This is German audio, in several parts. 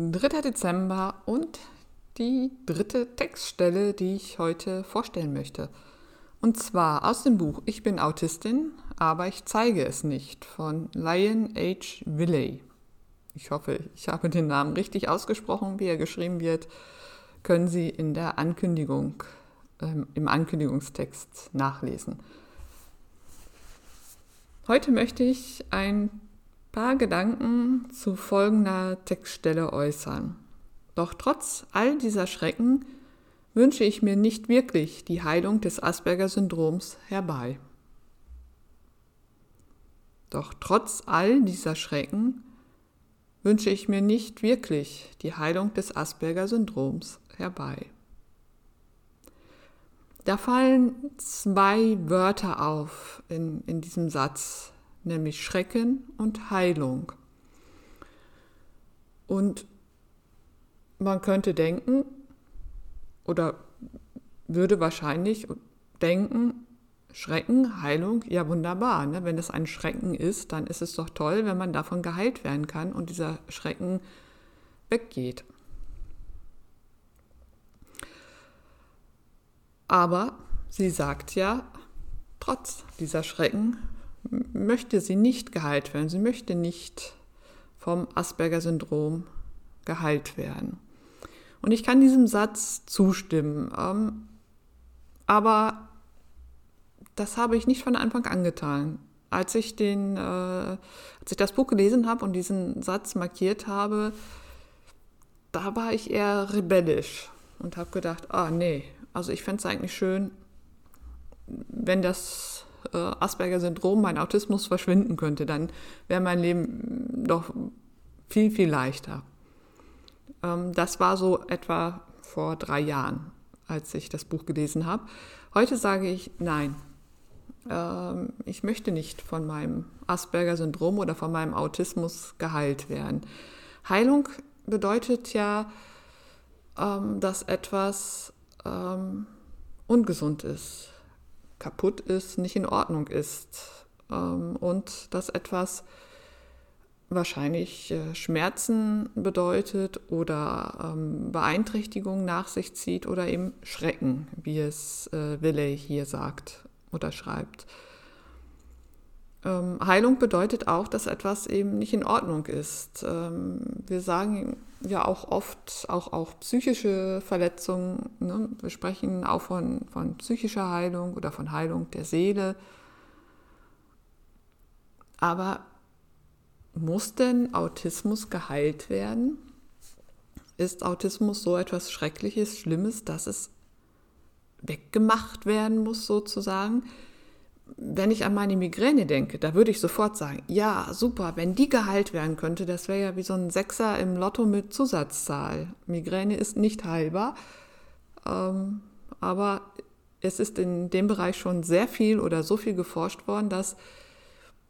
3. Dezember und die dritte Textstelle, die ich heute vorstellen möchte. Und zwar aus dem Buch Ich bin Autistin, aber ich zeige es nicht von Lion H. Willey. Ich hoffe, ich habe den Namen richtig ausgesprochen, wie er geschrieben wird. Können Sie in der Ankündigung, ähm, im Ankündigungstext nachlesen. Heute möchte ich ein paar Gedanken zu folgender Textstelle äußern. Doch trotz all dieser Schrecken wünsche ich mir nicht wirklich die Heilung des Asperger-Syndroms herbei. Doch trotz all dieser Schrecken wünsche ich mir nicht wirklich die Heilung des Asperger-Syndroms herbei. Da fallen zwei Wörter auf in, in diesem Satz, nämlich Schrecken und Heilung. Und man könnte denken oder würde wahrscheinlich denken, Schrecken, Heilung, ja wunderbar. Ne? Wenn es ein Schrecken ist, dann ist es doch toll, wenn man davon geheilt werden kann und dieser Schrecken weggeht. Aber sie sagt ja, trotz dieser Schrecken möchte sie nicht geheilt werden. Sie möchte nicht vom Asperger-Syndrom geheilt werden. Und ich kann diesem Satz zustimmen. Ähm, aber das habe ich nicht von Anfang an getan. Als ich, den, äh, als ich das Buch gelesen habe und diesen Satz markiert habe, da war ich eher rebellisch und habe gedacht, ah nee, also ich fände es eigentlich schön, wenn das äh, Asperger-Syndrom, mein Autismus verschwinden könnte, dann wäre mein Leben doch viel, viel leichter. Ähm, das war so etwa vor drei Jahren, als ich das Buch gelesen habe. Heute sage ich, nein, ähm, ich möchte nicht von meinem Asperger-Syndrom oder von meinem Autismus geheilt werden. Heilung bedeutet ja, ähm, dass etwas ungesund ist, kaputt ist, nicht in Ordnung ist und dass etwas wahrscheinlich äh, Schmerzen bedeutet oder ähm, Beeinträchtigung nach sich zieht oder eben Schrecken, wie es äh, Willey hier sagt oder schreibt. Ähm, Heilung bedeutet auch, dass etwas eben nicht in Ordnung ist. Ähm, wir sagen ja auch oft, auch, auch psychische Verletzungen, ne? wir sprechen auch von, von psychischer Heilung oder von Heilung der Seele. Aber muss denn Autismus geheilt werden? Ist Autismus so etwas Schreckliches, Schlimmes, dass es weggemacht werden muss sozusagen? Wenn ich an meine Migräne denke, da würde ich sofort sagen, ja, super, wenn die geheilt werden könnte, das wäre ja wie so ein Sechser im Lotto mit Zusatzzahl. Migräne ist nicht heilbar, ähm, aber es ist in dem Bereich schon sehr viel oder so viel geforscht worden, dass,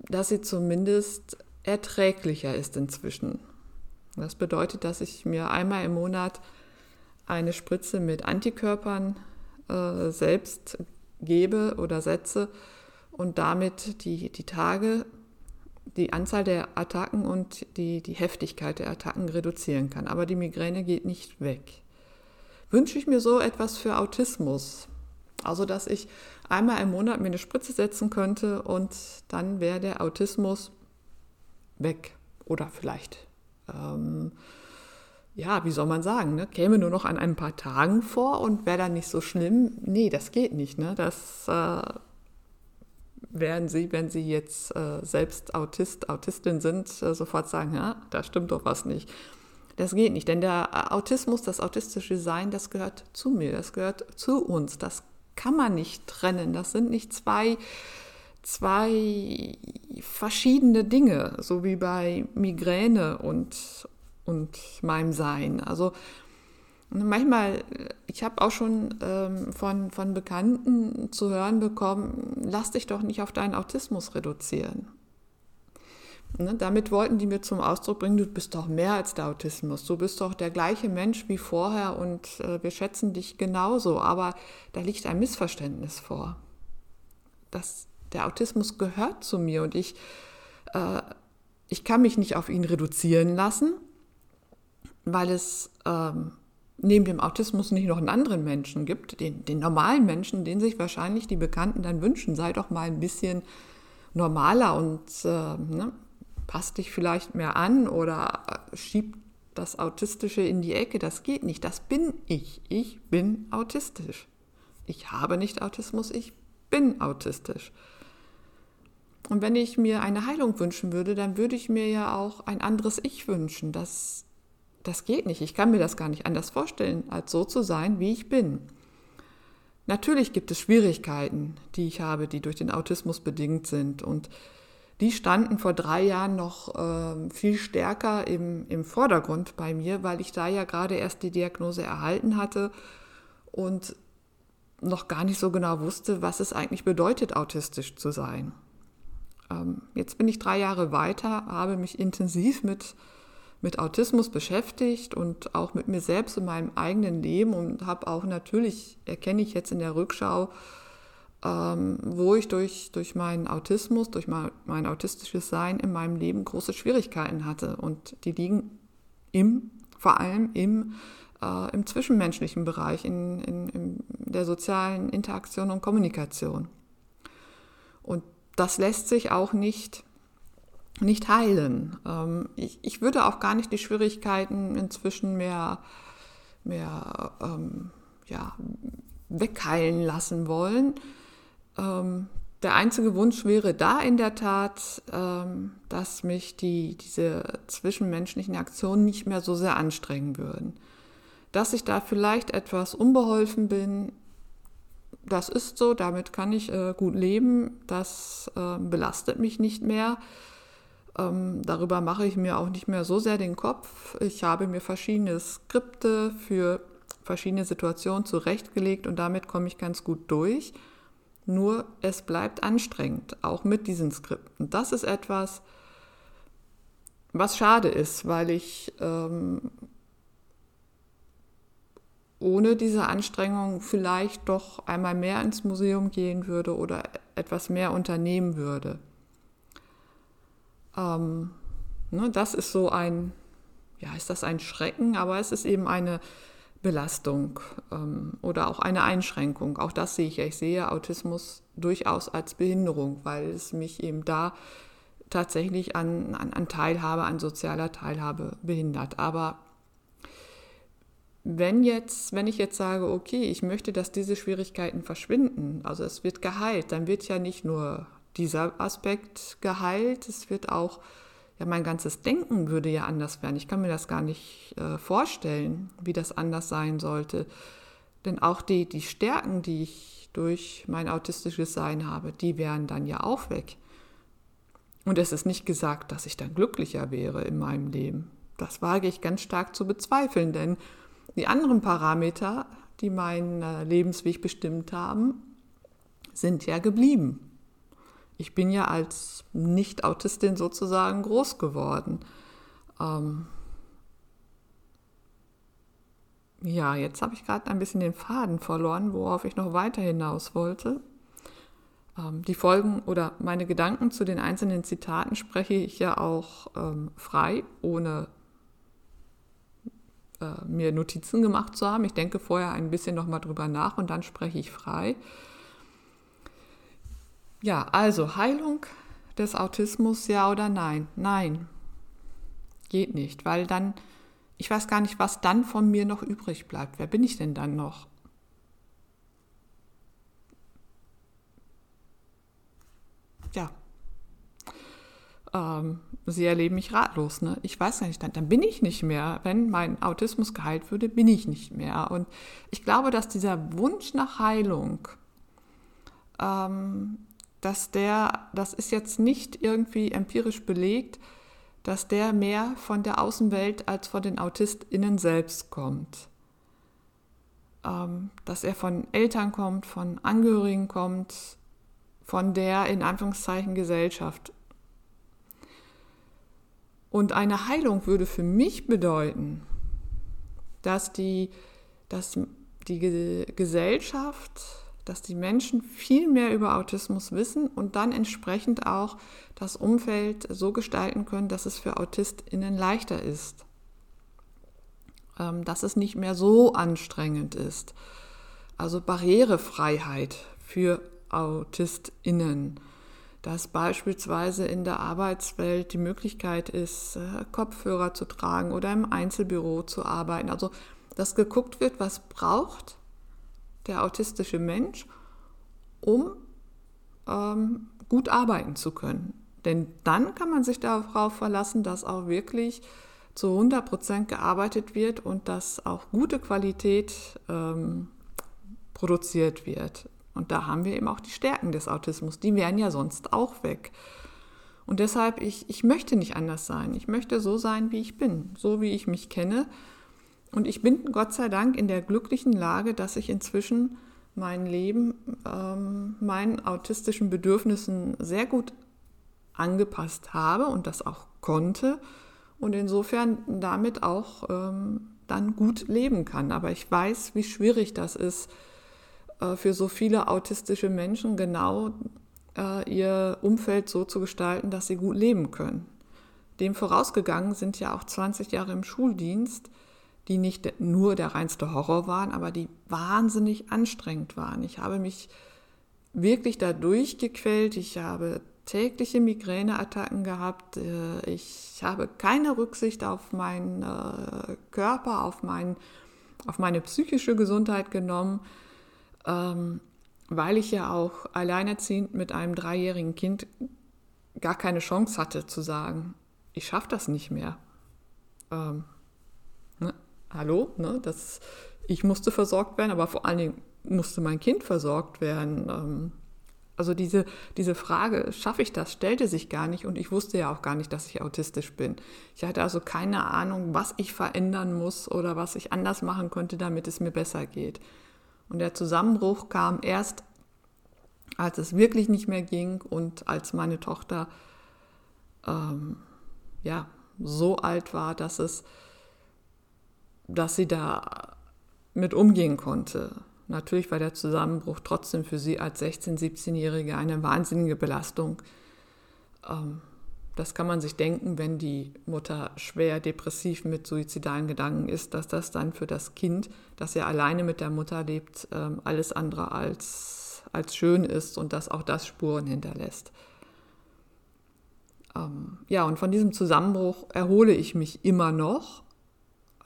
dass sie zumindest erträglicher ist inzwischen. Das bedeutet, dass ich mir einmal im Monat eine Spritze mit Antikörpern äh, selbst gebe oder setze und damit die, die Tage, die Anzahl der Attacken und die, die Heftigkeit der Attacken reduzieren kann. Aber die Migräne geht nicht weg. Wünsche ich mir so etwas für Autismus? Also, dass ich einmal im Monat mir eine Spritze setzen könnte und dann wäre der Autismus weg. Oder vielleicht, ähm, ja, wie soll man sagen, ne? käme nur noch an ein paar Tagen vor und wäre dann nicht so schlimm. Nee, das geht nicht. Ne? Das äh, werden Sie, wenn Sie jetzt äh, selbst Autist, Autistin sind, äh, sofort sagen, ja, da stimmt doch was nicht. Das geht nicht, denn der Autismus, das autistische Sein, das gehört zu mir, das gehört zu uns. Das kann man nicht trennen. Das sind nicht zwei zwei verschiedene Dinge, so wie bei Migräne und, und meinem Sein. Also manchmal, ich habe auch schon ähm, von, von Bekannten zu hören bekommen, lass dich doch nicht auf deinen Autismus reduzieren. Ne, damit wollten die mir zum Ausdruck bringen, du bist doch mehr als der Autismus, du bist doch der gleiche Mensch wie vorher und äh, wir schätzen dich genauso, aber da liegt ein Missverständnis vor. Das der Autismus gehört zu mir und ich, äh, ich kann mich nicht auf ihn reduzieren lassen. weil es ähm, neben dem Autismus nicht noch einen anderen Menschen gibt, den, den normalen Menschen, den sich wahrscheinlich die Bekannten dann wünschen, sei doch mal ein bisschen normaler und äh, ne, passt dich vielleicht mehr an oder äh, schiebt das Autistische in die Ecke. Das geht nicht. Das bin ich. Ich bin autistisch. Ich habe nicht Autismus, ich bin autistisch. Und wenn ich mir eine Heilung wünschen würde, dann würde ich mir ja auch ein anderes Ich wünschen. Das, das geht nicht. Ich kann mir das gar nicht anders vorstellen, als so zu sein, wie ich bin. Natürlich gibt es Schwierigkeiten, die ich habe, die durch den Autismus bedingt sind. Und die standen vor drei Jahren noch äh, viel stärker im, im Vordergrund bei mir, weil ich da ja gerade erst die Diagnose erhalten hatte und noch gar nicht so genau wusste, was es eigentlich bedeutet, autistisch zu sein. Ähm, jetzt bin ich drei Jahre weiter, habe mich intensiv mit, mit Autismus beschäftigt und auch mit mir selbst in meinem eigenen Leben und habe auch natürlich, erkenne ich jetzt in der Rückschau, ähm, wo ich durch, durch meinen Autismus, durch mein, mein autistisches Sein in meinem Leben große Schwierigkeiten hatte. Und die liegen im, vor allem im, äh, im zwischenmenschlichen Bereich, in, in, in der sozialen Interaktion und Kommunikation. Und das lässt sich auch nicht, nicht heilen. Ähm, ich, ich würde auch gar nicht die Schwierigkeiten inzwischen mehr, mehr ähm, ja, wegheilen lassen wollen. Ähm, der einzige Wunsch wäre da in der Tat, ähm, dass mich die, diese zwischenmenschlichen Aktionen nicht mehr so sehr anstrengen würden. Dass ich da vielleicht etwas unbeholfen bin, das ist so, damit kann ich äh, gut leben, das äh, belastet mich nicht mehr. Ähm, darüber mache ich mir auch nicht mehr so sehr den Kopf. Ich habe mir verschiedene Skripte für verschiedene Situationen zurechtgelegt und damit komme ich ganz gut durch. Nur es bleibt anstrengend, auch mit diesen Skripten. Das ist etwas, was schade ist, weil ich ähm, ohne diese Anstrengung vielleicht doch einmal mehr ins Museum gehen würde oder etwas mehr unternehmen würde. Ähm, ne, das ist so ein, ja, ist das ein Schrecken, aber es ist eben eine Belastung ähm, oder auch eine Einschränkung. Auch das sehe ich. Ich sehe Autismus durchaus als Behinderung, weil es mich eben da tatsächlich an, an, an Teilhabe, an sozialer Teilhabe behindert. Aber wenn jetzt, wenn ich jetzt sage, okay, ich möchte, dass diese Schwierigkeiten verschwinden, also es wird geheilt, dann wird ja nicht nur dieser Aspekt geheilt, es wird auch, ja, mein ganzes Denken würde ja anders werden. Ich kann mir das gar nicht äh, vorstellen, wie das anders sein sollte. Denn auch die, die Stärken, die ich durch mein autistisches Sein habe, die wären dann ja auch weg. Und es ist nicht gesagt, dass ich dann glücklicher wäre in meinem Leben. Das wage ich ganz stark zu bezweifeln, denn die anderen Parameter, die meinen äh, Lebensweg bestimmt haben, sind ja geblieben. Ich bin ja als Nicht-Autistin sozusagen groß geworden. Ähm ja, jetzt habe ich gerade ein bisschen den Faden verloren, worauf ich noch weiter hinaus wollte. Ähm, die Folgen oder meine Gedanken zu den einzelnen Zitaten spreche ich ja auch ähm, frei, ohne äh, mir Notizen gemacht zu haben. Ich denke vorher ein bisschen nochmal drüber nach und dann spreche ich frei. Ja, also Heilung des Autismus, ja oder nein? Nein, geht nicht, weil dann, ich weiß gar nicht, was dann von mir noch übrig bleibt. Wer bin ich denn dann noch? Ja, ähm, sie erleben mich ratlos. Ne? Ich weiß gar nicht, dann, dann bin ich nicht mehr. Wenn mein Autismus geheilt würde, bin ich nicht mehr. Und ich glaube, dass dieser Wunsch nach Heilung, ähm, dass der, das ist jetzt nicht irgendwie empirisch belegt, dass der mehr von der Außenwelt als von den AutistInnen selbst kommt. Ähm, dass er von Eltern kommt, von Angehörigen kommt, von der in Anführungszeichen Gesellschaft und eine Heilung würde für mich bedeuten, dass die, dass die Gesellschaft, dass die Menschen viel mehr über Autismus wissen und dann entsprechend auch das Umfeld so gestalten können, dass es für AutistInnen leichter ist. ähm, dass es nicht mehr so anstrengend ist. Also Barrierefreiheit für AutistInnen dass beispielsweise in der Arbeitswelt die Möglichkeit ist, äh, Kopfhörer zu tragen oder im Einzelbüro zu arbeiten. Also, dass geguckt wird, was braucht der autistische Mensch, um ähm, gut arbeiten zu können. Denn dann kann man sich darauf verlassen, dass auch wirklich zu 100 Prozent gearbeitet wird und dass auch gute Qualität ähm, produziert wird. Und da haben wir eben auch die Stärken des Autismus. Die wären ja sonst auch weg. Und deshalb, ich, ich möchte nicht anders sein. Ich möchte so sein, wie ich bin, so wie ich mich kenne. Und ich bin Gott sei Dank in der glücklichen Lage, dass ich inzwischen mein Leben ähm, meinen autistischen Bedürfnissen sehr gut angepasst habe und das auch konnte und insofern damit auch ähm, dann gut leben kann. Aber ich weiß, wie schwierig das ist, äh, für so viele autistische Menschen genau äh, ihr Umfeld so zu gestalten, dass sie gut leben können. Dem vorausgegangen sind ja auch 20 Jahre im Schuldienst, die nicht nur der reinste Horror waren, aber die wahnsinnig anstrengend waren. Ich habe mich wirklich da durchgequält. Ich habe tägliche Migräneattacken gehabt. Äh, ich habe keine Rücksicht auf meinen Körper, auf, mein, auf meine psychische Gesundheit genommen ähm, weil ich ja auch alleinerziehend mit einem dreijährigen Kind gar keine Chance hatte zu sagen, ich schaffe das nicht mehr. Hallo, ne? das, ich musste versorgt werden, aber vor allen Dingen musste mein Kind versorgt werden. Ähm, also diese, diese Frage, schaffe ich das, stellte sich gar nicht und ich wusste ja auch gar nicht, dass ich autistisch bin. Ich hatte also keine Ahnung, was ich verändern muss oder was ich anders machen könnte, damit es mir besser geht. Und der Zusammenbruch kam erst, als es wirklich nicht mehr ging und als meine Tochter ähm, ja, so alt war, dass, es, dass sie da mit umgehen konnte. Natürlich war der Zusammenbruch trotzdem für sie als 16-, 17-Jährige eine wahnsinnige Belastung. Ähm, das kann man sich denken, wenn die Mutter schwer depressiv mit suizidalen Gedanken ist, dass das dann für das Kind, das ja alleine mit der Mutter lebt, ähm, alles andere als, als schön ist und dass auch das Spuren hinterlässt. Ähm, ja, und von diesem Zusammenbruch erhole ich mich immer noch,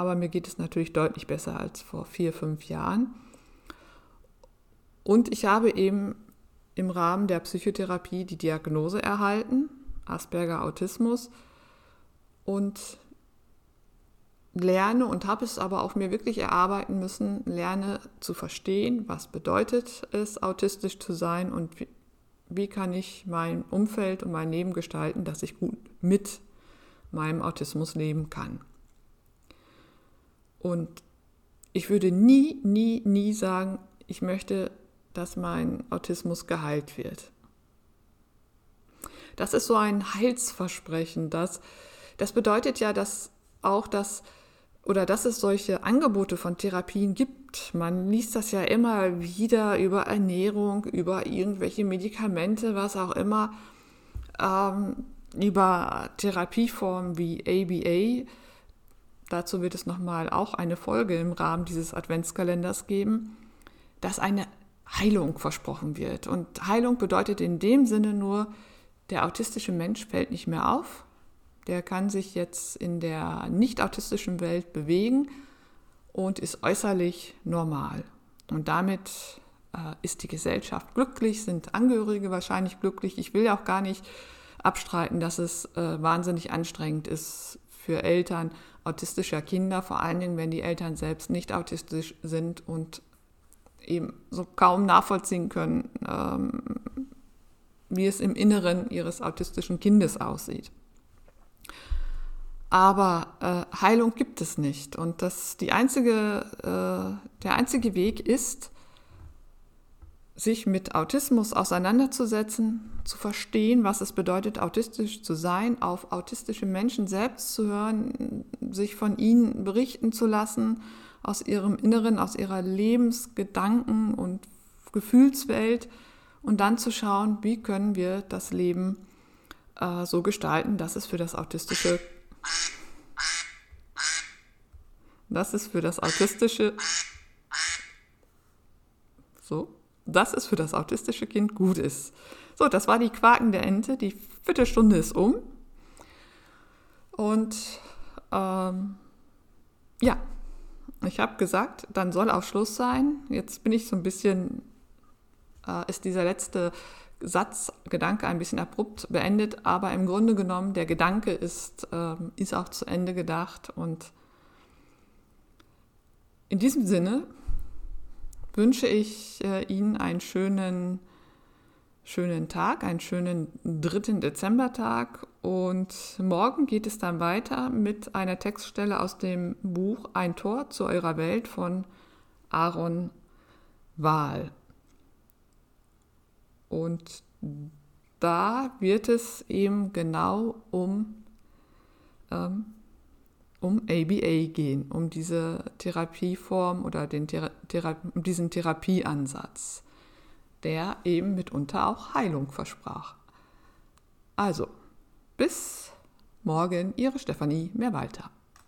aber mir geht es natürlich deutlich besser als vor vier, fünf Jahren. Und ich habe eben im Rahmen der Psychotherapie die Diagnose erhalten Asperger Autismus und lerne und habe es aber auch mir wirklich erarbeiten müssen, lerne zu verstehen, was bedeutet es, autistisch zu sein und wie, wie kann ich mein Umfeld und mein Leben gestalten, dass ich gut mit meinem Autismus leben kann. Und ich würde nie, nie, nie sagen, ich möchte, dass mein Autismus geheilt wird. Das ist so ein Heilsversprechen. Das, das bedeutet ja, dass auch das oder dass es solche Angebote von Therapien gibt. Man liest das ja immer wieder über Ernährung, über irgendwelche Medikamente, was auch immer, ähm, über Therapieformen wie ABA. Dazu wird es nochmal auch eine Folge im Rahmen dieses Adventskalenders geben, dass eine Heilung versprochen wird. Und Heilung bedeutet in dem Sinne nur, der autistische Mensch fällt nicht mehr auf. Der kann sich jetzt in der nicht autistischen Welt bewegen und ist äußerlich normal. Und damit äh, ist die Gesellschaft glücklich, sind Angehörige wahrscheinlich glücklich. Ich will auch gar nicht abstreiten, dass es äh, wahnsinnig anstrengend ist für Eltern autistischer Kinder, vor allen Dingen, wenn die Eltern selbst nicht autistisch sind und eben so kaum nachvollziehen können, ähm, wie es im Inneren ihres autistischen Kindes aussieht. Aber äh, Heilung gibt es nicht. Und das, die einzige, äh, der einzige Weg ist, sich mit Autismus auseinanderzusetzen, zu verstehen, was es bedeutet, autistisch zu sein, auf autistische Menschen selbst zu hören, sich von ihnen berichten zu lassen, aus ihrem Inneren, aus ihrer Lebensgedanken und Gefühlswelt und dann zu schauen, wie können wir das Leben äh, so gestalten, dass es für das autistische dass es für das autistische so, dass es für das autistische Kind gut ist. So, das war die Quaken der Ente. Die Viertelstunde ist um. Und ähm, ja, ich habe gesagt, dann soll auch Schluss sein. Jetzt bin ich so ein bisschen, äh, ist dieser letzte Satz, Gedanke ein bisschen abrupt beendet, aber im Grunde genommen, der Gedanke ist, äh, ist auch zu Ende gedacht. Und in diesem Sinne wünsche ich äh, Ihnen einen schönen, schönen Tag, einen schönen 3. Dezembertag. Und morgen geht es dann weiter mit einer Textstelle aus dem Buch Ein Tor zu eurer Welt von Aaron Wahl. Und da wird es eben genau um, ähm, um ABA gehen, um diese Therapieform oder den Thera Thera diesen Therapieansatz, der eben mitunter auch Heilung versprach. Also, bis morgen, Ihre Stefanie Mehrwalter.